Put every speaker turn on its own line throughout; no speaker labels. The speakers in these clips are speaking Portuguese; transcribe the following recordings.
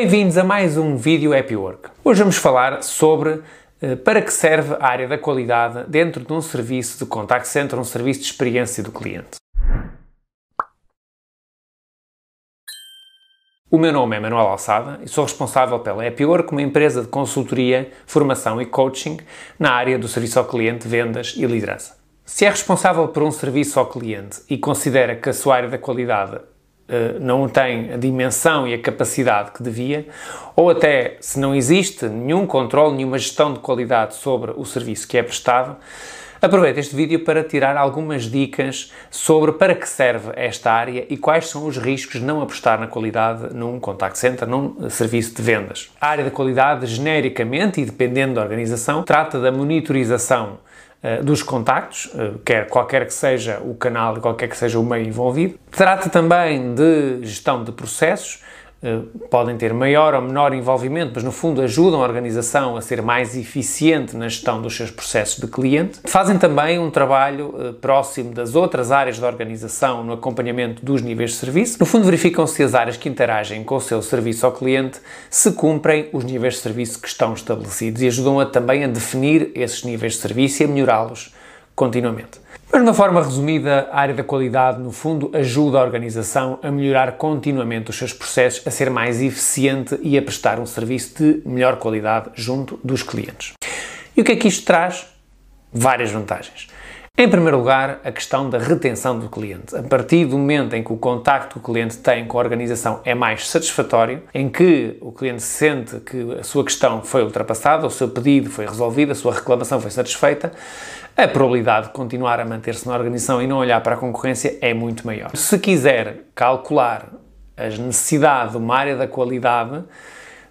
Bem-vindos a mais um vídeo Happy Work. Hoje vamos falar sobre uh, para que serve a área da qualidade dentro de um serviço de contact center, um serviço de experiência do cliente. O meu nome é Manuel Alçada e sou responsável pela Happy Work, uma empresa de consultoria, formação e coaching na área do serviço ao cliente, vendas e liderança. Se é responsável por um serviço ao cliente e considera que a sua área da qualidade não tem a dimensão e a capacidade que devia, ou até se não existe nenhum controle, nenhuma gestão de qualidade sobre o serviço que é prestado, aproveite este vídeo para tirar algumas dicas sobre para que serve esta área e quais são os riscos de não apostar na qualidade num contact center, num serviço de vendas. A área da qualidade, genericamente e dependendo da organização, trata da monitorização dos contactos, uh, quer qualquer que seja o canal qualquer que seja o meio envolvido. Trata também de gestão de processos, eh, podem ter maior ou menor envolvimento, mas no fundo ajudam a organização a ser mais eficiente na gestão dos seus processos de cliente. Fazem também um trabalho uh, próximo das outras áreas da organização no acompanhamento dos níveis de serviço. No fundo, verificam se as áreas que interagem com o seu serviço ao cliente se cumprem os níveis de serviço que estão estabelecidos e ajudam a, também a definir esses níveis de serviço e a melhorá-los continuamente. Mas, de uma forma resumida, a área da qualidade, no fundo, ajuda a organização a melhorar continuamente os seus processos, a ser mais eficiente e a prestar um serviço de melhor qualidade junto dos clientes. E o que é que isto traz? Várias vantagens. Em primeiro lugar, a questão da retenção do cliente. A partir do momento em que o contacto que o cliente tem com a organização é mais satisfatório, em que o cliente sente que a sua questão foi ultrapassada, o seu pedido foi resolvido, a sua reclamação foi satisfeita, a probabilidade de continuar a manter-se na organização e não olhar para a concorrência é muito maior. Se quiser calcular as necessidades de uma área da qualidade,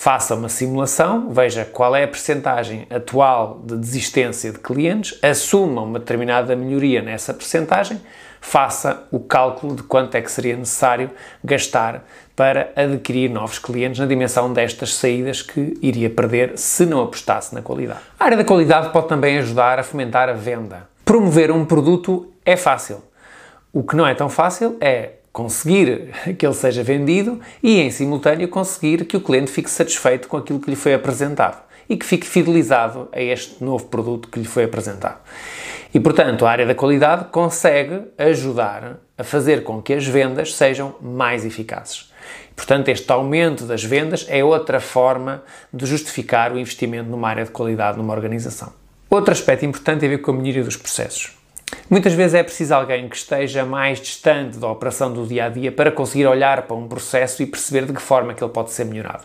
faça uma simulação, veja qual é a percentagem atual de desistência de clientes, assuma uma determinada melhoria nessa percentagem, faça o cálculo de quanto é que seria necessário gastar para adquirir novos clientes na dimensão destas saídas que iria perder se não apostasse na qualidade. A área da qualidade pode também ajudar a fomentar a venda. Promover um produto é fácil. O que não é tão fácil é conseguir que ele seja vendido e, em simultâneo, conseguir que o cliente fique satisfeito com aquilo que lhe foi apresentado e que fique fidelizado a este novo produto que lhe foi apresentado. E, portanto, a área da qualidade consegue ajudar a fazer com que as vendas sejam mais eficazes. Portanto, este aumento das vendas é outra forma de justificar o investimento numa área de qualidade numa organização. Outro aspecto importante tem a ver com a melhoria dos processos. Muitas vezes é preciso alguém que esteja mais distante da operação do dia a dia para conseguir olhar para um processo e perceber de que forma que ele pode ser melhorado.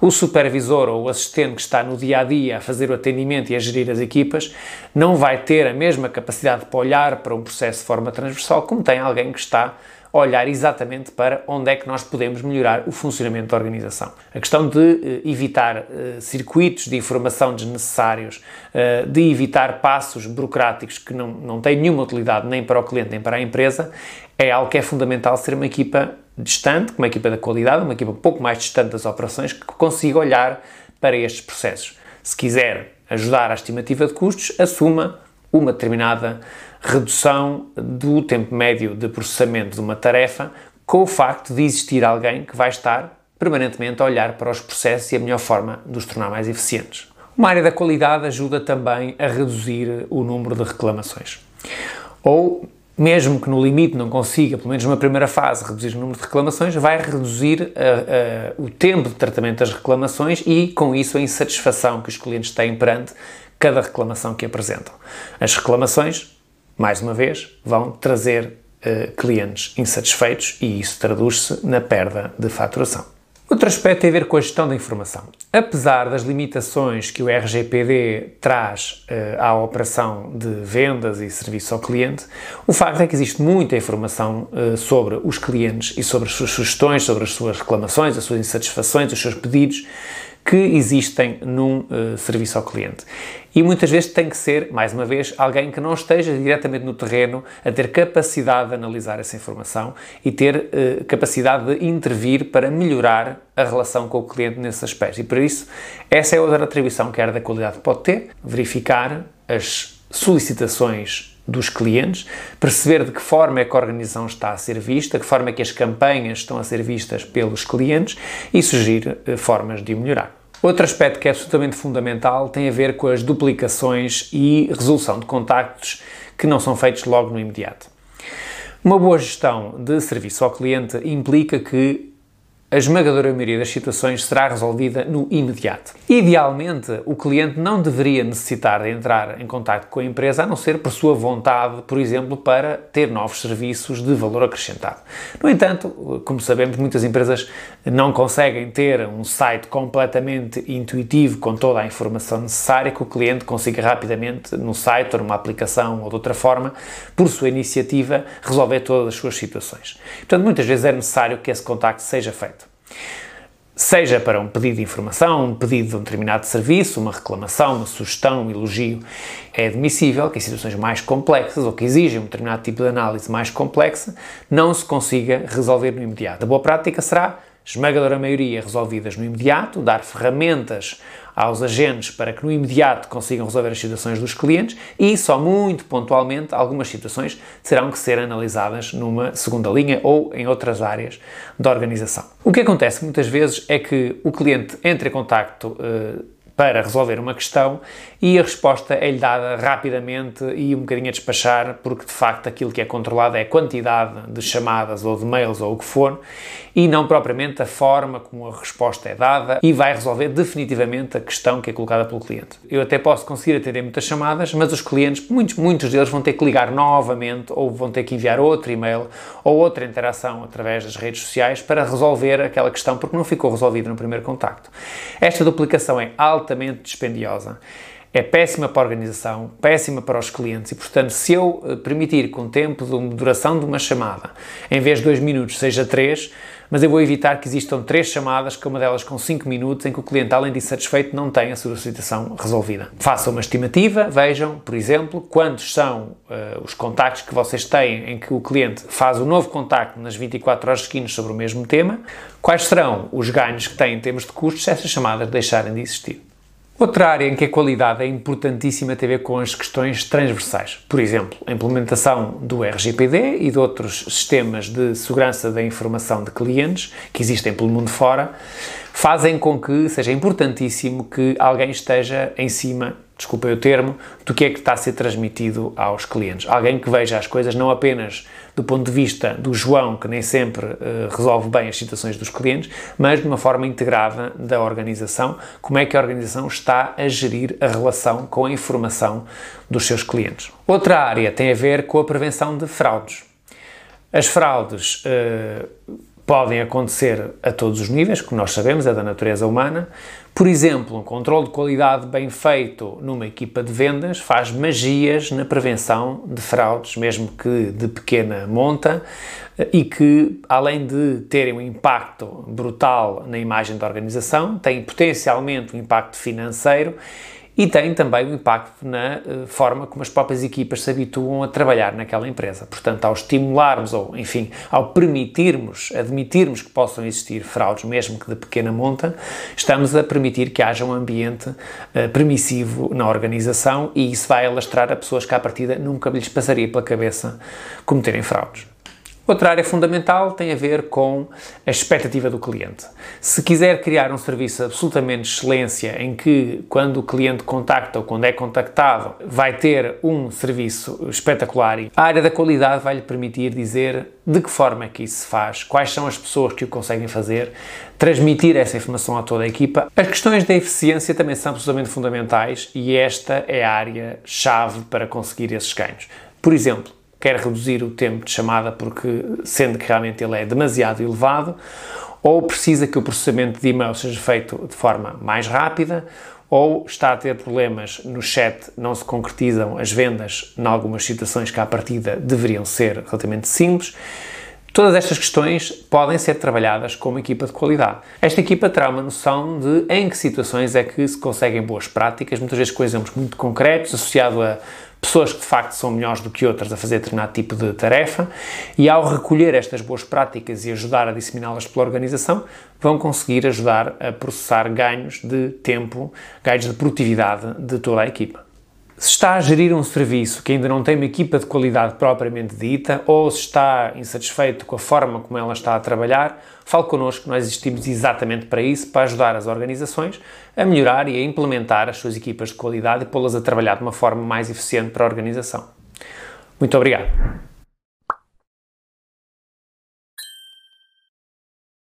O supervisor ou o assistente que está no dia a dia a fazer o atendimento e a gerir as equipas não vai ter a mesma capacidade para olhar para um processo de forma transversal como tem alguém que está olhar exatamente para onde é que nós podemos melhorar o funcionamento da organização. A questão de uh, evitar uh, circuitos de informação desnecessários, uh, de evitar passos burocráticos que não, não têm nenhuma utilidade nem para o cliente nem para a empresa, é algo que é fundamental ser uma equipa distante, uma equipa da qualidade, uma equipa um pouco mais distante das operações, que consiga olhar para estes processos. Se quiser ajudar à estimativa de custos, assuma uma determinada redução do tempo médio de processamento de uma tarefa com o facto de existir alguém que vai estar permanentemente a olhar para os processos e a melhor forma de os tornar mais eficientes. Uma área da qualidade ajuda também a reduzir o número de reclamações. Ou, mesmo que no limite não consiga, pelo menos numa primeira fase, reduzir o número de reclamações, vai reduzir uh, uh, o tempo de tratamento das reclamações e, com isso, a insatisfação que os clientes têm perante cada reclamação que apresentam. As reclamações, mais uma vez, vão trazer uh, clientes insatisfeitos e isso traduz-se na perda de faturação. Outro aspecto tem a ver com a gestão da informação. Apesar das limitações que o RGPD traz uh, à operação de vendas e serviço ao cliente, o facto é que existe muita informação uh, sobre os clientes e sobre as suas sugestões, sobre as suas reclamações, as suas insatisfações, os seus pedidos, que existem num uh, serviço ao cliente. E muitas vezes tem que ser, mais uma vez, alguém que não esteja diretamente no terreno a ter capacidade de analisar essa informação e ter uh, capacidade de intervir para melhorar a relação com o cliente nesse aspecto. E por isso, essa é outra atribuição que a área da qualidade pode ter, verificar as solicitações dos clientes, perceber de que forma é que a organização está a ser vista, de que forma é que as campanhas estão a ser vistas pelos clientes e sugerir eh, formas de melhorar. Outro aspecto que é absolutamente fundamental tem a ver com as duplicações e resolução de contactos que não são feitos logo no imediato. Uma boa gestão de serviço ao cliente implica que a esmagadora maioria das situações será resolvida no imediato. Idealmente, o cliente não deveria necessitar de entrar em contato com a empresa, a não ser por sua vontade, por exemplo, para ter novos serviços de valor acrescentado. No entanto, como sabemos, muitas empresas não conseguem ter um site completamente intuitivo com toda a informação necessária que o cliente consiga rapidamente no site ou numa aplicação ou de outra forma, por sua iniciativa, resolver todas as suas situações. Portanto, muitas vezes é necessário que esse contacto seja feito. Seja para um pedido de informação, um pedido de um determinado serviço, uma reclamação, uma sugestão, um elogio, é admissível que em situações mais complexas ou que exigem um determinado tipo de análise mais complexa, não se consiga resolver no imediato. A boa prática será esmagadora maioria resolvidas no imediato, dar ferramentas aos agentes para que no imediato consigam resolver as situações dos clientes e só muito pontualmente algumas situações terão que ser analisadas numa segunda linha ou em outras áreas da organização. O que acontece muitas vezes é que o cliente entra em contacto uh, para resolver uma questão e a resposta é-lhe dada rapidamente e um bocadinho a despachar, porque de facto aquilo que é controlado é a quantidade de chamadas ou de mails ou o que for e não propriamente a forma como a resposta é dada e vai resolver definitivamente a questão que é colocada pelo cliente. Eu até posso conseguir atender muitas chamadas, mas os clientes, muitos, muitos deles vão ter que ligar novamente ou vão ter que enviar outro e-mail ou outra interação através das redes sociais para resolver aquela questão porque não ficou resolvida no primeiro contacto. Esta duplicação é altamente dispendiosa é péssima para a organização, péssima para os clientes e, portanto, se eu eh, permitir que um tempo de duração de uma chamada, em vez de dois minutos, seja três, mas eu vou evitar que existam três chamadas, que uma delas com cinco minutos, em que o cliente, além de insatisfeito, não tem a sua situação resolvida. Façam uma estimativa, vejam, por exemplo, quantos são uh, os contactos que vocês têm em que o cliente faz o um novo contacto nas 24 horas seguintes sobre o mesmo tema, quais serão os ganhos que têm em termos de custos se essas chamadas deixarem de existir. Outra área em que a qualidade é importantíssima tem a ver com as questões transversais. Por exemplo, a implementação do RGPD e de outros sistemas de segurança da informação de clientes que existem pelo mundo fora fazem com que seja importantíssimo que alguém esteja em cima desculpem o termo, do que é que está a ser transmitido aos clientes. Alguém que veja as coisas não apenas do ponto de vista do João, que nem sempre uh, resolve bem as situações dos clientes, mas de uma forma integrada da organização, como é que a organização está a gerir a relação com a informação dos seus clientes. Outra área tem a ver com a prevenção de fraudes. As fraudes uh, podem acontecer a todos os níveis, como nós sabemos, é da natureza humana. Por exemplo, um controle de qualidade bem feito numa equipa de vendas faz magias na prevenção de fraudes, mesmo que de pequena monta, e que, além de terem um impacto brutal na imagem da organização, têm potencialmente um impacto financeiro e tem também um impacto na uh, forma como as próprias equipas se habituam a trabalhar naquela empresa. Portanto, ao estimularmos ou, enfim, ao permitirmos, admitirmos que possam existir fraudes, mesmo que de pequena monta, estamos a permitir que haja um ambiente uh, permissivo na organização e isso vai alastrar a pessoas que à partida nunca lhes passaria pela cabeça cometerem fraudes. Outra área fundamental tem a ver com a expectativa do cliente. Se quiser criar um serviço absolutamente de excelência em que, quando o cliente contacta ou quando é contactado, vai ter um serviço espetacular, a área da qualidade vai lhe permitir dizer de que forma é que isso se faz, quais são as pessoas que o conseguem fazer, transmitir essa informação a toda a equipa. As questões da eficiência também são absolutamente fundamentais e esta é a área-chave para conseguir esses ganhos. Por exemplo, quer reduzir o tempo de chamada porque sendo que realmente ele é demasiado elevado, ou precisa que o processamento de e-mail seja feito de forma mais rápida, ou está a ter problemas no chat, não se concretizam as vendas em algumas situações que à partida deveriam ser relativamente simples. Todas estas questões podem ser trabalhadas com uma equipa de qualidade. Esta equipa terá uma noção de em que situações é que se conseguem boas práticas, muitas vezes com exemplos muito concretos, associado a pessoas que de facto são melhores do que outras a fazer determinado tipo de tarefa, e ao recolher estas boas práticas e ajudar a disseminá-las pela organização, vão conseguir ajudar a processar ganhos de tempo, ganhos de produtividade de toda a equipa. Se está a gerir um serviço que ainda não tem uma equipa de qualidade propriamente dita ou se está insatisfeito com a forma como ela está a trabalhar, fale connosco, nós existimos exatamente para isso, para ajudar as organizações a melhorar e a implementar as suas equipas de qualidade e pô-las a trabalhar de uma forma mais eficiente para a organização. Muito obrigado.